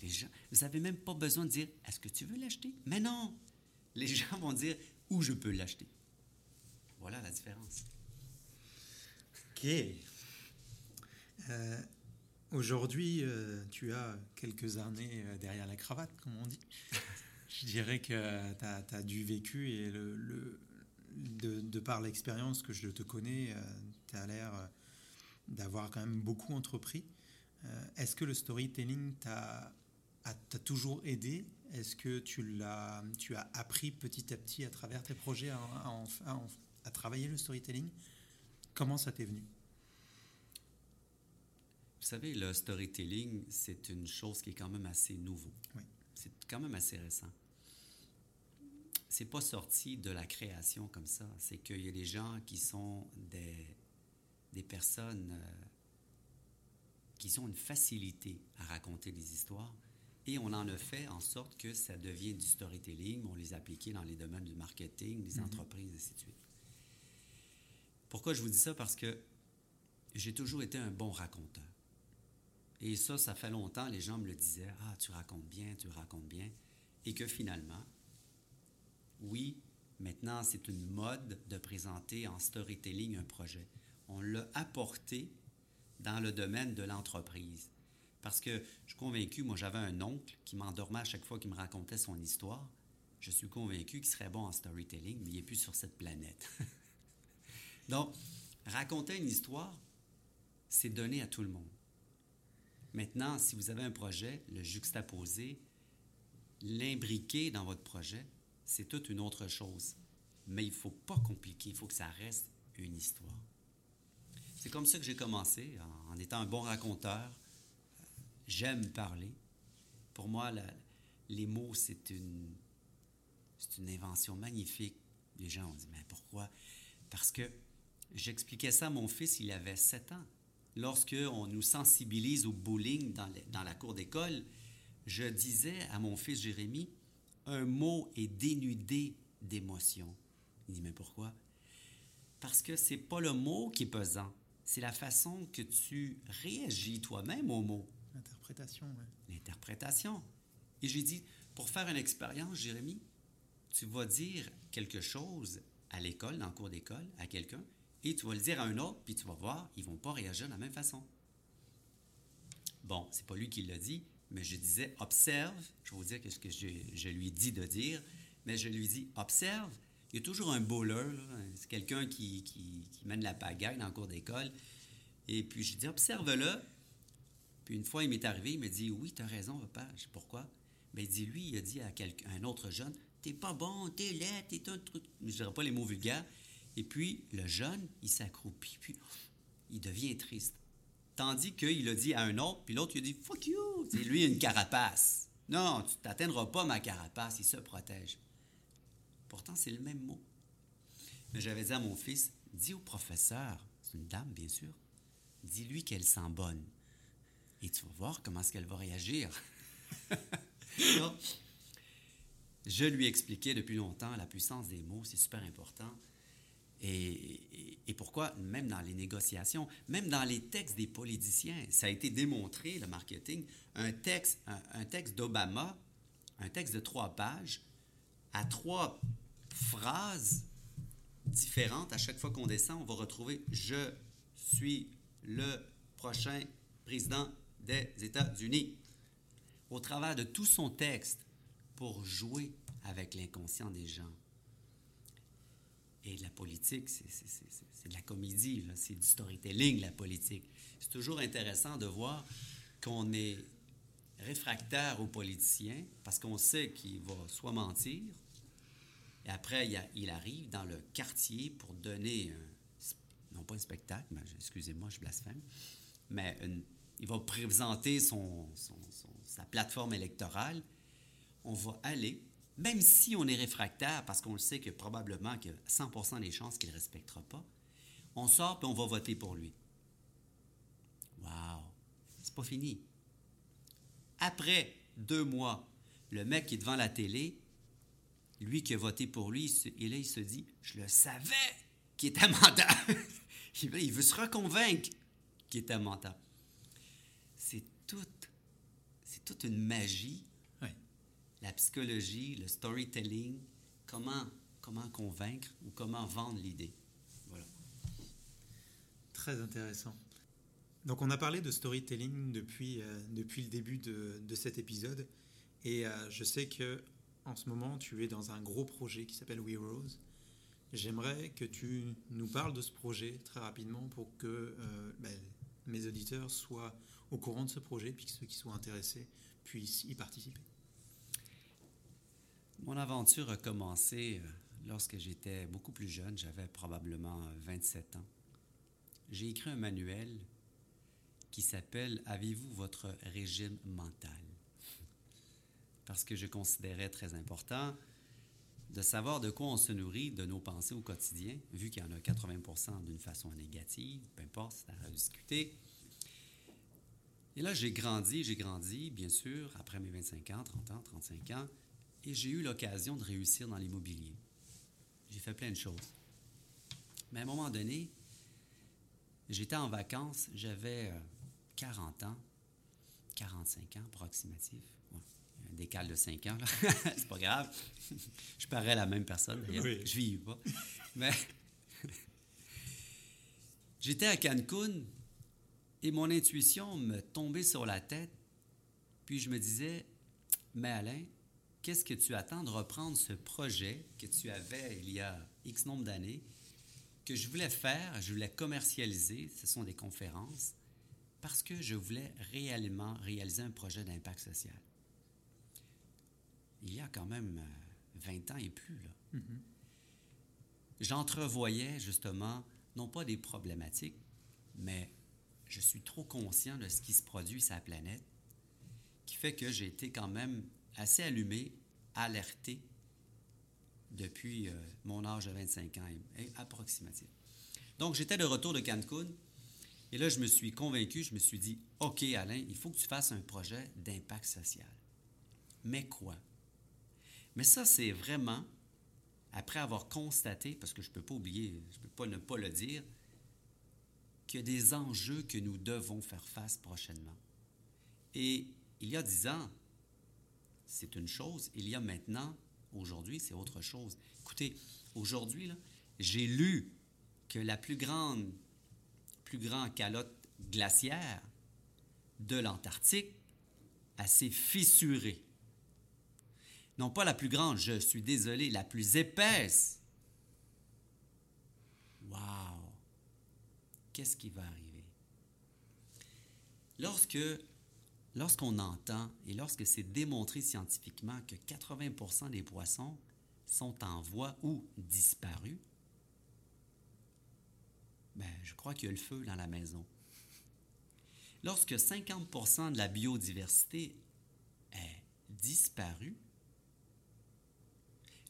les gens, vous n'avez même pas besoin de dire Est-ce que tu veux l'acheter Mais non Les gens vont dire Où je peux l'acheter. Voilà la différence. Ok. Euh, Aujourd'hui, euh, tu as quelques années euh, derrière la cravate, comme on dit. Je dirais que tu as, du vécu et le, le- de, de par l'expérience que je te connais, tu as l'air euh, d'avoir quand même beaucoup entrepris. Euh, Est-ce que le storytelling t'a toujours aidé? Est-ce que tu, l'as, tu as appris petit à petit à travers tes projets à, à en- à en- à travailler le storytelling Comment ça t'est venu? Vous savez, le storytelling, c'est une chose qui est quand même assez nouveau. Oui. C'est quand même assez récent. C'est pas sorti de la création comme ça. C'est qu'il y a des gens qui sont des, des personnes euh, qui ont une facilité à raconter des histoires et on en a fait en sorte que ça devient du storytelling. On les a appliqués dans les domaines du marketing, des Mhm. entreprises, et ainsi de suite. Pourquoi je vous dis ça? Parce que j'ai toujours été un bon raconteur. Et ça, ça fait longtemps, les gens me le disaient, ah, tu racontes bien, tu racontes bien. Et que finalement, oui, maintenant, c'est une mode de présenter en storytelling un projet. On l'a apporté dans le domaine de l'entreprise. Parce que je suis convaincu, moi j'avais un oncle qui m'endormait à chaque fois qu'il me racontait son histoire. Je suis convaincu qu'il serait bon en storytelling, mais il n'est plus sur cette planète. Donc, raconter une histoire, c'est donné à tout le monde. Maintenant, si vous avez un projet, le juxtaposer, l'imbriquer dans votre projet, c'est toute une autre chose. Mais il ne faut pas compliquer, il faut que ça reste une histoire. C'est comme ça que j'ai commencé, en, étant un bon raconteur. J'aime parler. Pour moi, les mots, c'est une, c'est une invention magnifique. Les gens ont dit, mais pourquoi? Parce que j'expliquais ça à mon fils, il avait 7 ans. Lorsque on nous sensibilise au bullying dans, le- dans la cour d'école, je disais à mon fils Jérémy, un mot est dénudé d'émotion. Il dit, mais pourquoi? Parce que c'est pas le mot qui est pesant, c'est la façon que tu réagis toi-même au mot Interprétation, ouais. l'interprétation. Et j'ai dit, pour faire une expérience, Jérémy, tu vas dire quelque chose à l'école, dans le cours d'école, à quelqu'un, et tu vas le dire à un autre, puis tu vas voir, ils vont pas réagir de la même façon. Bon, c'est pas lui qui l'a dit, mais je disais observe. Je vais vous dire ce que je, je lui dis de dire, mais je lui dis observe. Il y a toujours un bowler, c'est quelqu'un qui, qui, mène la pagaille dans le cours d'école. Et puis je dis observe-le. Puis une fois, il m'est arrivé, il me dit Oui, tu as raison, papa. Je dis Pourquoi? Bien, il dit Lui, il a dit à, quelqu'un, un autre jeune T'es pas bon, t'es laid, t'es un truc. Je dirais pas les mots vulgaires. Et puis, le jeune, il s'accroupit, puis il devient triste. Tandis qu'il a dit à un autre, puis l'autre, il a dit Fuck you C'est lui, une carapace. Non, tu t'atteindras pas ma carapace, il se protège. Pourtant, c'est le même mot. Mais j'avais dit à mon fils Dis au professeur, c'est une dame, bien sûr, dis-lui qu'elle sent bonne. Et tu vas voir comment est-ce qu'elle va réagir. je lui expliquais depuis longtemps la puissance des mots, c'est super important. Et, pourquoi, même dans les négociations, même dans les textes des politiciens, ça a été démontré, le marketing, un texte, un texte d'Obama, un texte de trois pages, à trois phrases différentes, à chaque fois qu'on descend, on va retrouver Je suis le prochain président des États-Unis. Au travers de tout son texte, pour jouer avec l'inconscient des gens. Et la politique, c'est de la comédie, c'est du storytelling, la politique. C'est toujours intéressant de voir qu'on est réfractaire aux politiciens parce qu'on sait qu'il va soit mentir, et après, il, arrive dans le quartier pour donner, non pas un spectacle, excusez-moi, je blasphème, mais il va présenter son, sa plateforme électorale. On va aller, même si on est réfractaire, parce qu'on le sait que probablement a 100% des chances qu'il ne respectera pas, on sort et on va voter pour lui. Wow! C'est pas fini. Après deux mois, le mec qui est devant la télé, lui qui a voté pour lui, et là, il se dit Je le savais qu'il était menteur. il veut se reconvaincre qu'il était menteur. C'est tout, c'est toute une magie. La psychologie, le storytelling, comment, comment convaincre ou comment vendre l'idée. Voilà. Très intéressant. Donc on a parlé de storytelling depuis, euh, depuis le début de, de cet épisode. Et euh, je sais que en ce moment, tu es dans un gros projet qui s'appelle We Rose. J'aimerais que tu nous parles de ce projet très rapidement pour que euh, ben, mes auditeurs soient au courant de ce projet, puis que ceux qui soient intéressés puissent y participer. Mon aventure a commencé euh, lorsque j'étais beaucoup plus jeune, j'avais probablement 27 ans. J'ai écrit un manuel qui s'appelle Avez-vous votre régime mental parce que je considérais très important de savoir de quoi on se nourrit de nos pensées au quotidien, vu qu'il y en a 80% d'une façon négative, peu importe, c'est à rediscuter. Et là, j'ai grandi, j'ai grandi, bien sûr, après mes 25 ans, 30 ans, 35 ans, et j'ai eu l'occasion de réussir dans l'immobilier. J'ai fait plein de choses. Mais à un moment donné, j'étais en vacances, j'avais 40 euh, ans, 45 ans approximatif un décal de 5 ans, c'est pas grave. je parais la même personne. Je vis pas. Mais j'étais à Cancun et mon intuition me tombait sur la tête. Puis je me disais, mais Alain, qu'est-ce que tu attends de reprendre ce projet que tu avais il y a X nombre d'années, que je voulais faire, je voulais commercialiser, ce sont des conférences, parce que je voulais réellement réaliser un projet d'impact social il y a quand même 20 euh, ans et plus. Là. Mm-hmm. J'entrevoyais justement, non pas des problématiques, mais je suis trop conscient de ce qui se produit sur la planète, qui fait que j'ai été quand même assez allumé, alerté depuis euh, mon âge de 25 ans, et, approximatif. Donc, j'étais de retour de Cancun, et là, je me suis convaincu, je me suis dit, OK, Alain, il faut que tu fasses un projet d'impact social. Mais quoi? Mais ça, c'est vraiment, après avoir constaté, parce que je ne peux pas oublier, je ne peux pas ne pas le dire, qu'il y a des enjeux que nous devons faire face prochainement. Et il y a dix ans, c'est une chose. Il y a maintenant, aujourd'hui, c'est autre chose. Écoutez, aujourd'hui, j'ai lu que la plus grande, plus grande calotte glaciaire de l'Antarctique assez fissurée. Non pas la plus grande, je suis désolé, la plus épaisse. Wow! Qu'est-ce qui va arriver? Lorsque, lorsqu'on entend et lorsque c'est démontré scientifiquement que 80% des poissons sont en voie ou disparus, ben, je crois qu'il y a le feu dans la maison. Lorsque 50% de la biodiversité est disparue,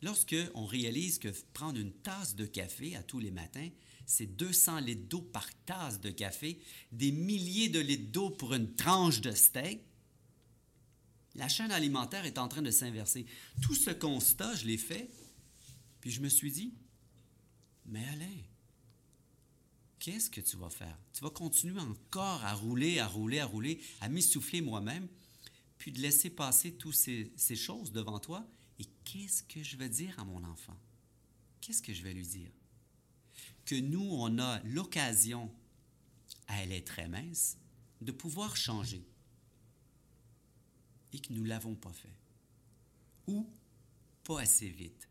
lorsque on réalise que prendre une tasse de café à tous les matins, c'est 200 litres d'eau par tasse de café, des milliers de litres d'eau pour une tranche de steak, la chaîne alimentaire est en train de s'inverser. Tout ce constat, je l'ai fait, puis je me suis dit, mais Alain, qu'est-ce que tu vas faire? Tu vas continuer encore à rouler, à rouler, à rouler, à m'essouffler moi-même, puis de laisser passer toutes ces, ces choses devant toi. Et qu'est-ce que je vais dire à mon enfant? Qu'est-ce que je vais lui dire? Que nous, on a l'occasion, elle est très mince, de pouvoir changer. Et que nous ne l'avons pas fait. Ou pas assez vite.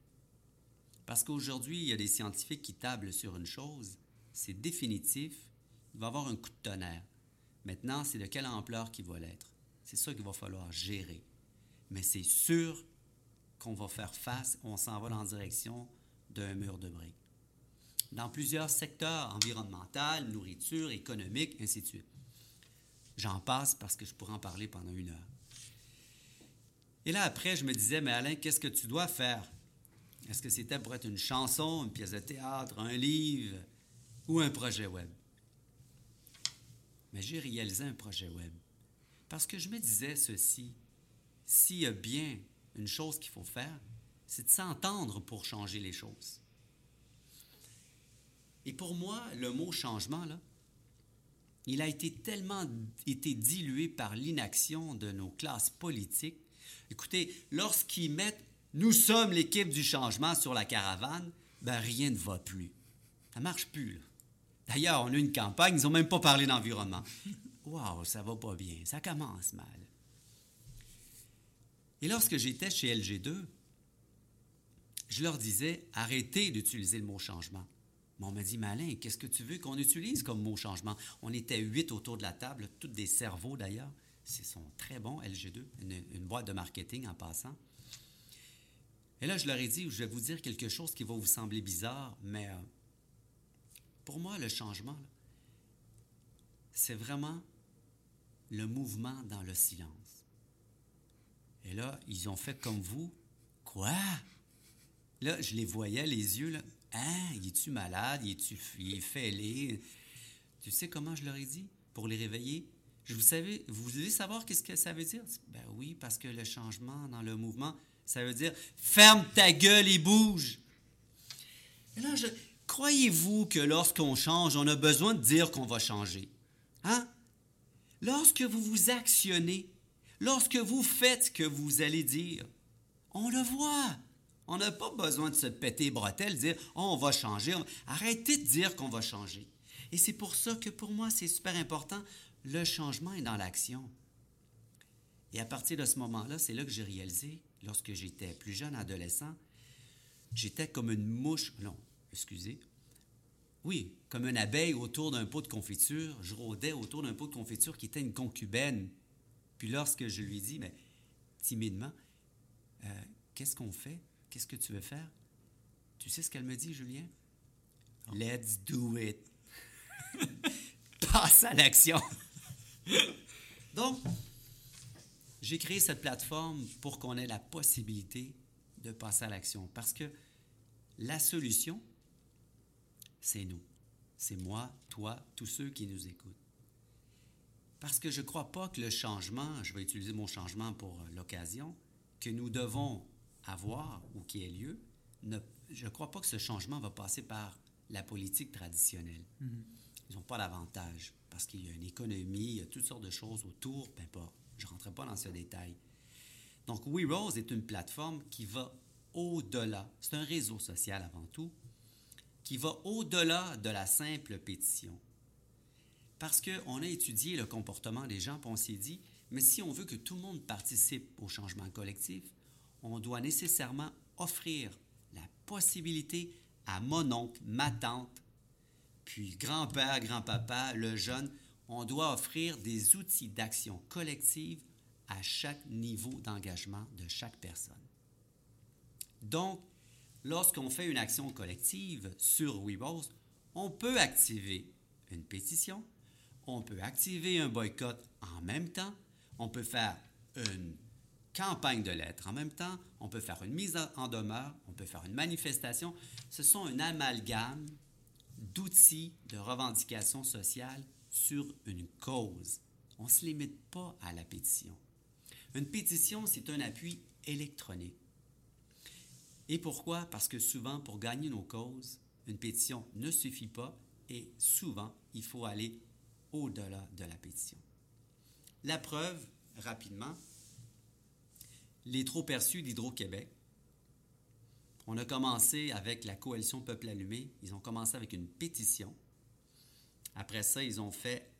Parce qu'aujourd'hui, il y a des scientifiques qui tablent sur une chose, c'est définitif, il va y avoir un coup de tonnerre. Maintenant, c'est de quelle ampleur qu'il va l'être. C'est ça qu'il va falloir gérer. Mais c'est sûr qu'on va faire face, on s'en va dans la direction d'un mur de briques. Dans plusieurs secteurs environnementaux, nourriture, économique, ainsi de suite. J'en passe parce que je pourrais en parler pendant une heure. Et là, après, je me disais, mais Alain, qu'est-ce que tu dois faire? Est-ce que c'était pour être une chanson, une pièce de théâtre, un livre ou un projet web? Mais j'ai réalisé un projet web. Parce que je me disais ceci, s'il y a bien une chose qu'il faut faire, c'est de s'entendre pour changer les choses. Et pour moi, le mot changement, là, il a été tellement dilué par l'inaction de nos classes politiques. Écoutez, lorsqu'ils mettent nous sommes l'équipe du changement sur la caravane, ben rien ne va plus. Ça marche plus. D'ailleurs, on a une campagne, ils n'ont même pas parlé d'environnement. Waouh, ça va pas bien, ça commence mal. Et lorsque j'étais chez LG2, je leur disais arrêtez d'utiliser le mot changement. Mais on m'a dit Malin, qu'est-ce que tu veux qu'on utilise comme mot changement? On était huit autour de la table, tous des cerveaux d'ailleurs. Ce sont très bons, LG2, une boîte de marketing en passant. Et là, je leur ai dit, je vais vous dire quelque chose qui va vous sembler bizarre, mais euh, pour moi, le changement, c'est vraiment le mouvement dans le silence. Et là, ils ont fait comme vous. Quoi? Là, je les voyais, les yeux, là. Hein? Il est-tu malade? Il est-tu fêlé? Tu sais comment je leur ai dit? Pour les réveiller? Je vous savez, vous voulez savoir qu'est-ce que ça veut dire? Ben oui, parce que le changement dans le mouvement, ça veut dire ferme ta gueule et bouge. Et là, croyez-vous que lorsqu'on change, on a besoin de dire qu'on va changer? Hein? Lorsque vous vous actionnez, lorsque vous faites ce que vous allez dire, on le voit. On n'a pas besoin de se péter bretelles, dire oh, on va changer. Arrêtez de dire qu'on va changer. Et c'est pour ça que pour moi, c'est super important. Le changement est dans l'action. Et à partir de ce moment-là, c'est là que j'ai réalisé lorsque j'étais plus jeune, adolescent, j'étais comme une mouche, non, excusez, oui, comme une abeille autour d'un pot de confiture. Je rôdais autour d'un pot de confiture qui était une concubine. Puis lorsque je lui dis, mais timidement, euh, qu'est-ce qu'on fait? Qu'est-ce que tu veux faire? Tu sais ce qu'elle me dit, Julien? Let's do it. Passe à l'action. Donc, j'ai créé cette plateforme pour qu'on ait la possibilité de passer à l'action. Parce que la solution, c'est nous. C'est moi, toi, tous ceux qui nous écoutent. Parce que je ne crois pas que le changement, je vais utiliser mon changement pour l'occasion, que nous devons avoir ou qui ait lieu, je ne crois pas que ce changement va passer par la politique traditionnelle. Mm-hmm. Ils n'ont pas l'avantage parce qu'il y a une économie, il y a toutes sortes de choses autour, peu importe. Je ne rentrerai pas dans ce détail. Donc, WeRose est une plateforme qui va au-delà. C'est un réseau social avant tout, qui va au-delà de la simple pétition. Parce qu'on a étudié le comportement des gens, puis on s'est dit, Mais si on veut que tout le monde participe au changement collectif, on doit nécessairement offrir la possibilité à mon oncle, ma tante, puis grand-père, grand-papa, le jeune, on doit offrir des outils d'action collective à chaque niveau d'engagement de chaque personne. Donc, lorsqu'on fait une action collective sur WeRose, on peut activer une pétition, on peut activer un boycott en même temps, on peut faire une campagne de lettres en même temps, on peut faire une mise en demeure, on peut faire une manifestation. Ce sont un amalgame d'outils de revendication sociale sur une cause. On ne se limite pas à la pétition. Une pétition, c'est un appui électronique. Et pourquoi? Parce que souvent, pour gagner nos causes, une pétition ne suffit pas et souvent, il faut aller au-delà de la pétition. La preuve, rapidement, les trop perçus d'Hydro-Québec. On a commencé avec la coalition Peuple Allumé. Ils ont commencé avec une pétition. Après ça, ils ont fait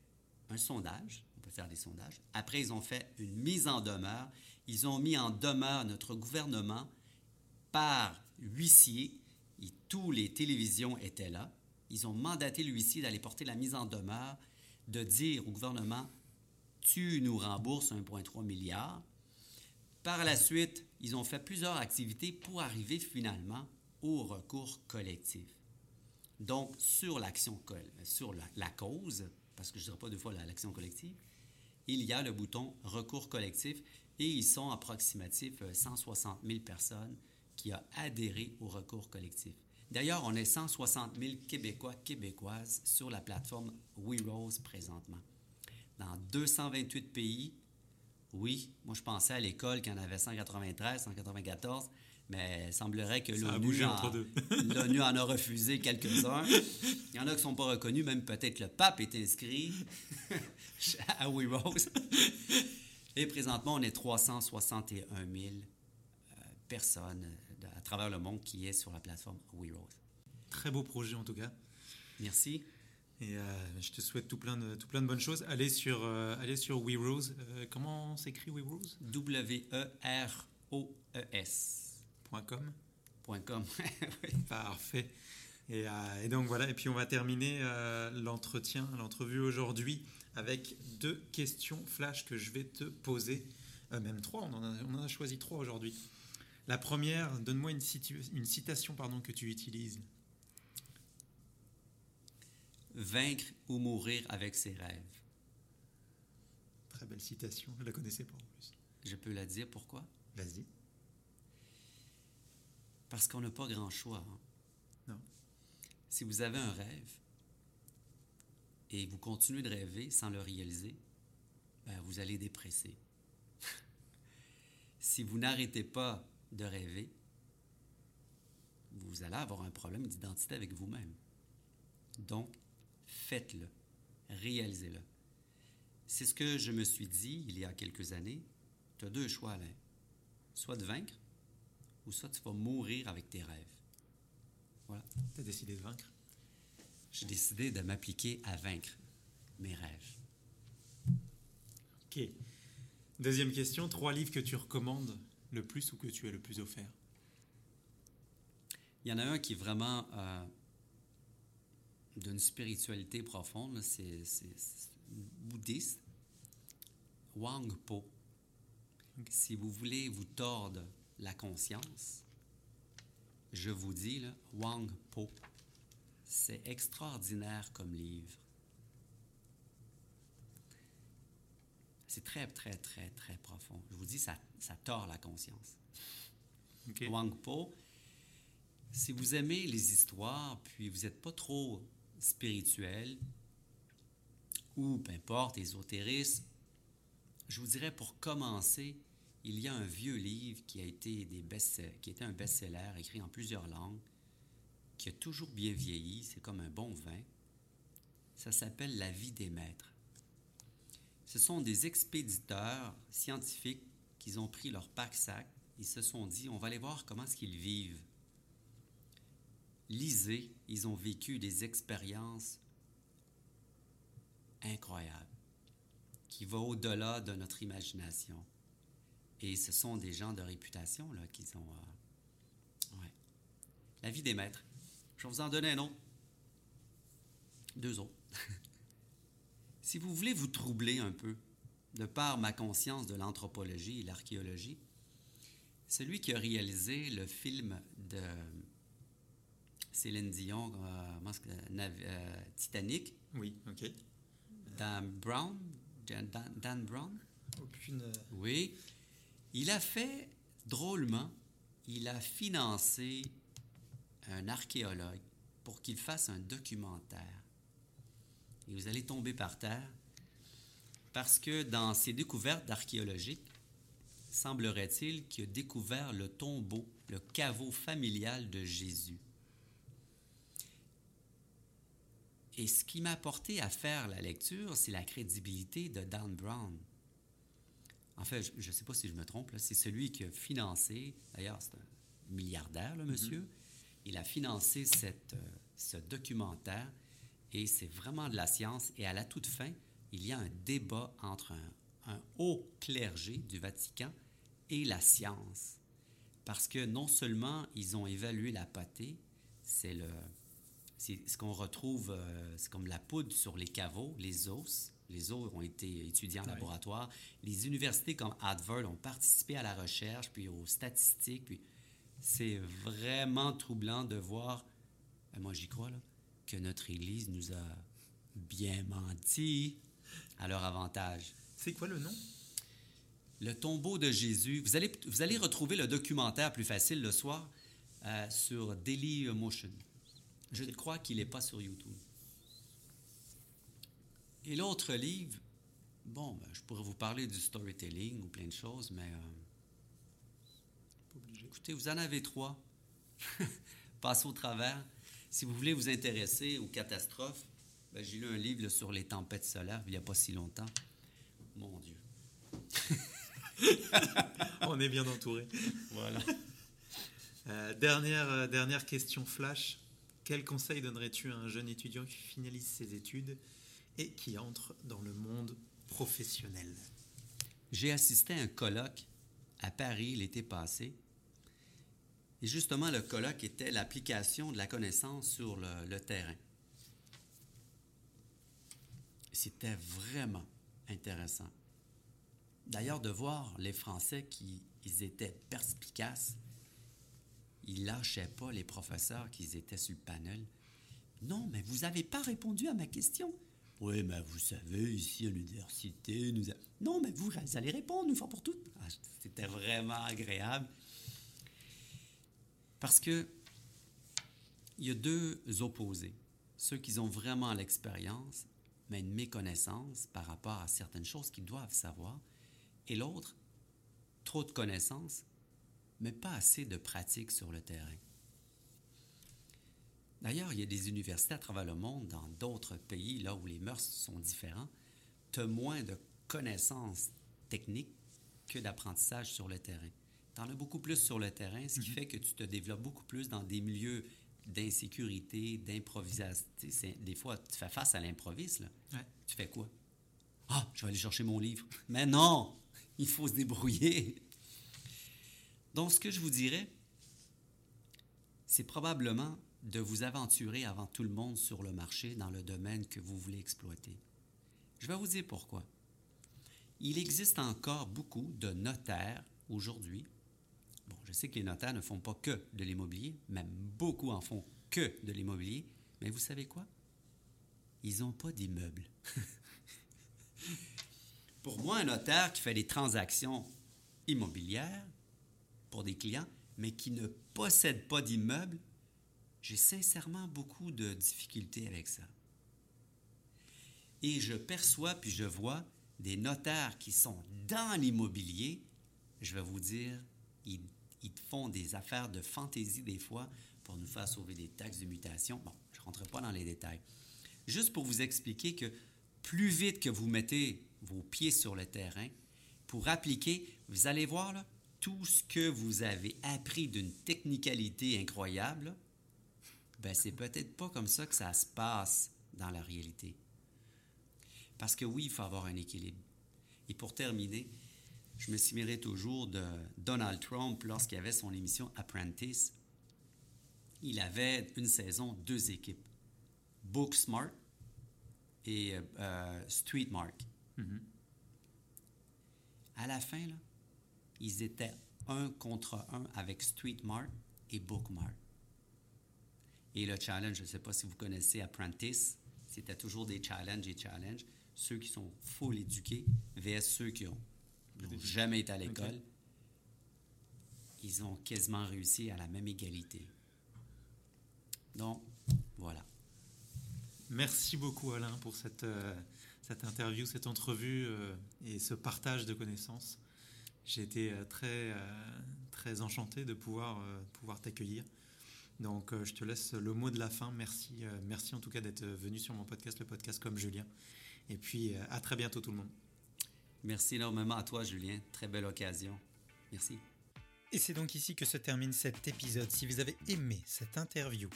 un sondage. On peut faire des sondages. Après, ils ont fait une mise en demeure. Ils ont mis en demeure notre gouvernement par huissier. Et tous les télévisions étaient là. Ils ont mandaté l'huissier d'aller porter la mise en demeure, de dire au gouvernement Tu nous rembourses 1,3 milliard. Par la suite, ils ont fait plusieurs activités pour arriver finalement au recours collectif. Donc, sur l'action, sur la, cause, parce que je ne dirais pas deux fois l'action collective, il y a le bouton recours collectif et ils sont approximatifs 160 euh, 000 personnes qui ont adhéré au recours collectif. D'ailleurs, on est 160 000 Québécois, Québécoises sur la plateforme WeRose présentement. Dans 228 pays, oui, moi je pensais à l'école qu'il y en avait 193, 194, mais il semblerait que l'ONU en, en, a refusé quelques-uns. Il y en a qui ne sont pas reconnus, même peut-être le pape est inscrit à We Rose. Et présentement, on est 361 000 euh, personnes à travers le monde qui est sur la plateforme We Rose. Très beau projet en tout cas. Merci. Et euh, je te souhaite tout plein de, tout plein de bonnes choses. Allez sur, euh, allez sur WeRose. Euh, comment s'écrit WeRose? W-E-R-O-E-S. .com. .com. Parfait. Et, et, donc voilà, et puis on va terminer l'entretien, l'entrevue aujourd'hui avec deux questions flash que je vais te poser. même trois, on en, a, on en a choisi trois aujourd'hui. La première, donne-moi une, une citation pardon, que tu utilises vaincre ou mourir avec ses rêves. Très belle citation, je ne la connaissais pas en plus. Je peux la dire pourquoi? Vas-y. Parce qu'on n'a pas grand choix. Hein. Non. Si vous avez un rêve et vous continuez de rêver sans le réaliser, ben vous allez dépresser. si vous n'arrêtez pas de rêver, vous allez avoir un problème d'identité avec vous-même. Donc, faites-le, réalisez-le. C'est ce que je me suis dit il y a quelques années. Tu as deux choix, Alain. Soit de vaincre, ou soit tu vas mourir avec tes rêves. Voilà. Tu as décidé de vaincre? J'ai décidé de m'appliquer à vaincre mes rêves. OK. Deuxième question, trois livres que tu recommandes? Le plus ou que tu as le plus offert? Il y en a un qui est vraiment euh, d'une spiritualité profonde, c'est bouddhiste, Wang Po. Si vous voulez vous tordre la conscience, je vous dis, là, Wang Po, c'est extraordinaire comme livre. C'est très, très, très, très profond. Je vous dis, ça, ça tord la conscience. Wang Po, si vous aimez les histoires, puis vous n'êtes pas trop spirituel ou peu importe, ésotérisme, je vous dirais pour commencer, il y a un vieux livre qui a été, des best qui était un best-seller écrit en plusieurs langues, qui a toujours bien vieilli, c'est comme un bon vin. Ça s'appelle La vie des maîtres. Ce sont des expéditeurs scientifiques qui ont pris leur pack-sac, ils se sont dit, on va aller voir comment est-ce qu'ils vivent lisez, ils ont vécu des expériences incroyables qui va au-delà de notre imagination. Et ce sont des gens de réputation là, qui ont... euh, ouais. La vie des maîtres. Je vais vous en donner un nom. Deux autres. si vous voulez vous troubler un peu, de par ma conscience de l'anthropologie et l'archéologie, celui qui a réalisé le film de Céline Dion, euh, euh, Titanic, Oui, ok. Dan Brown, Dan, Dan- Dan Brown, Aucune. euh, oui, il a fait drôlement, il a financé un archéologue pour qu'il fasse un documentaire. Et vous allez tomber par terre. Parce que dans ses découvertes archéologiques, semblerait-il qu'il a découvert le tombeau, le caveau familial de Jésus. Et ce qui m'a porté à faire la lecture, c'est la crédibilité de Dan Brown. En fait, je ne sais pas si je me trompe, c'est celui qui a financé, d'ailleurs c'est un milliardaire, le monsieur, il a financé cette, euh, ce documentaire et c'est vraiment de la science. Et à la toute fin, il y a un débat entre un, un haut clergé du Vatican et la science. Parce que non seulement ils ont évalué la pâtée, c'est le, c'est ce qu'on retrouve, euh, c'est comme la poudre sur les caveaux, les os. Les os ont été étudiés en laboratoire. Les universités comme Harvard ont participé à la recherche, puis aux statistiques. Puis c'est vraiment troublant de voir, ben moi j'y crois, là, que notre Église nous a bien menti à leur avantage. C'est quoi le nom? Le tombeau de Jésus. Vous allez, vous allez retrouver le documentaire plus facile le soir euh, sur Dailymotion. Je crois qu'il n'est pas sur YouTube. Et l'autre livre, bon, ben, je pourrais vous parler du storytelling ou plein de choses, mais euh, Pas obligé. écoutez, vous en avez trois. Passez au travers. Si vous voulez vous intéresser aux catastrophes, ben, j'ai lu un livre là, sur les tempêtes solaires il n'y a pas si longtemps. Mon Dieu. On est bien entouré. Voilà. Euh, dernière, euh, dernière question flash. Quel conseil donnerais-tu à un jeune étudiant qui finalise ses études et qui entre dans le monde professionnel? J'ai assisté à un colloque à Paris l'été passé. Et justement, le colloque était l'application de la connaissance sur le, le terrain. C'était vraiment intéressant. D'ailleurs, de voir les Français qui ils étaient perspicaces, ils lâchaient pas les professeurs qui étaient sur le panel. Non, mais vous n'avez pas répondu à ma question. Oui, mais vous savez, ici à l'université, nous... a- Non, mais vous, vous allez répondre une fois pour toutes. Ah, C'était vraiment agréable. Parce que il y a deux opposés. Ceux qui ont vraiment l'expérience, mais une méconnaissance par rapport à certaines choses qu'ils doivent savoir. Et l'autre, trop de connaissances, mais pas assez de pratique sur le terrain. D'ailleurs, il y a des universités à travers le monde, dans d'autres pays, là où les mœurs sont différents, tu moins de connaissances techniques que d'apprentissage sur le terrain. Tu en as beaucoup plus sur le terrain, ce qui fait que tu te développes beaucoup plus dans des milieux d'insécurité, d'improvisation. Des fois, tu fais face à l'improviste. Ouais. Tu fais quoi? Ah, je vais aller chercher mon livre. Mais non, il faut se débrouiller. Donc, ce que je vous dirais, c'est probablement de vous aventurer avant tout le monde sur le marché dans le domaine que vous voulez exploiter. Je vais vous dire pourquoi. Il existe encore beaucoup de notaires aujourd'hui. Bon, je sais que les notaires ne font pas que de l'immobilier, même beaucoup en font que de l'immobilier, mais vous savez quoi? Ils n'ont pas d'immeuble. Pour moi, un notaire qui fait des transactions immobilières pour des clients, mais qui ne possède pas d'immeuble, j'ai sincèrement beaucoup de difficultés avec ça. Et je perçois puis je vois des notaires qui sont dans l'immobilier, je vais vous dire, ils, ils font des affaires de fantaisie des fois pour nous faire sauver des taxes de mutation. Bon, je ne rentre pas dans les détails. Juste pour vous expliquer que plus vite que vous mettez vos pieds sur le terrain, pour appliquer, vous allez voir tout ce que vous avez appris d'une technicalité incroyable, ben c'est peut-être pas comme ça que ça se passe dans la réalité. Parce que oui, il faut avoir un équilibre. Et pour terminer, je me souviendrai toujours de Donald Trump lorsqu'il avait son émission Apprentice. Il avait une saison, deux équipes. Booksmart et euh, Streetmark. Mhm. À la fin, là, ils étaient un contre un avec Streetmark et Bookmark. Et le challenge, je ne sais pas si vous connaissez Apprentice, c'était toujours des challenges et challenges. Ceux qui sont full éduqués vs ceux qui ont, n'ont jamais été à l'école. Ils ont quasiment réussi à la même égalité. Donc, voilà. Merci beaucoup Alain pour cette, euh, cette interview, cette entrevue euh, et ce partage de connaissances. J'ai été euh, très, très enchanté de pouvoir, pouvoir t'accueillir. Donc je te laisse le mot de la fin. Merci, merci en tout cas d'être venu sur mon podcast, le podcast comme Julien. Et puis à très bientôt tout le monde. Merci énormément à toi, Julien. Très belle occasion. Merci. Et c'est donc ici que se termine cet épisode. Si vous avez aimé cette interview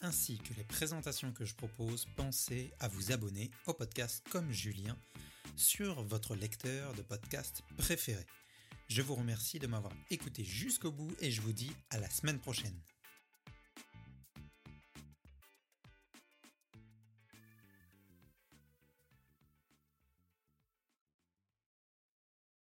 ainsi que les présentations que je propose, pensez à vous abonner au podcast comme Julien sur votre lecteur de podcast préféré. Je vous remercie de m'avoir écouté jusqu'au bout et je vous dis à la semaine prochaine.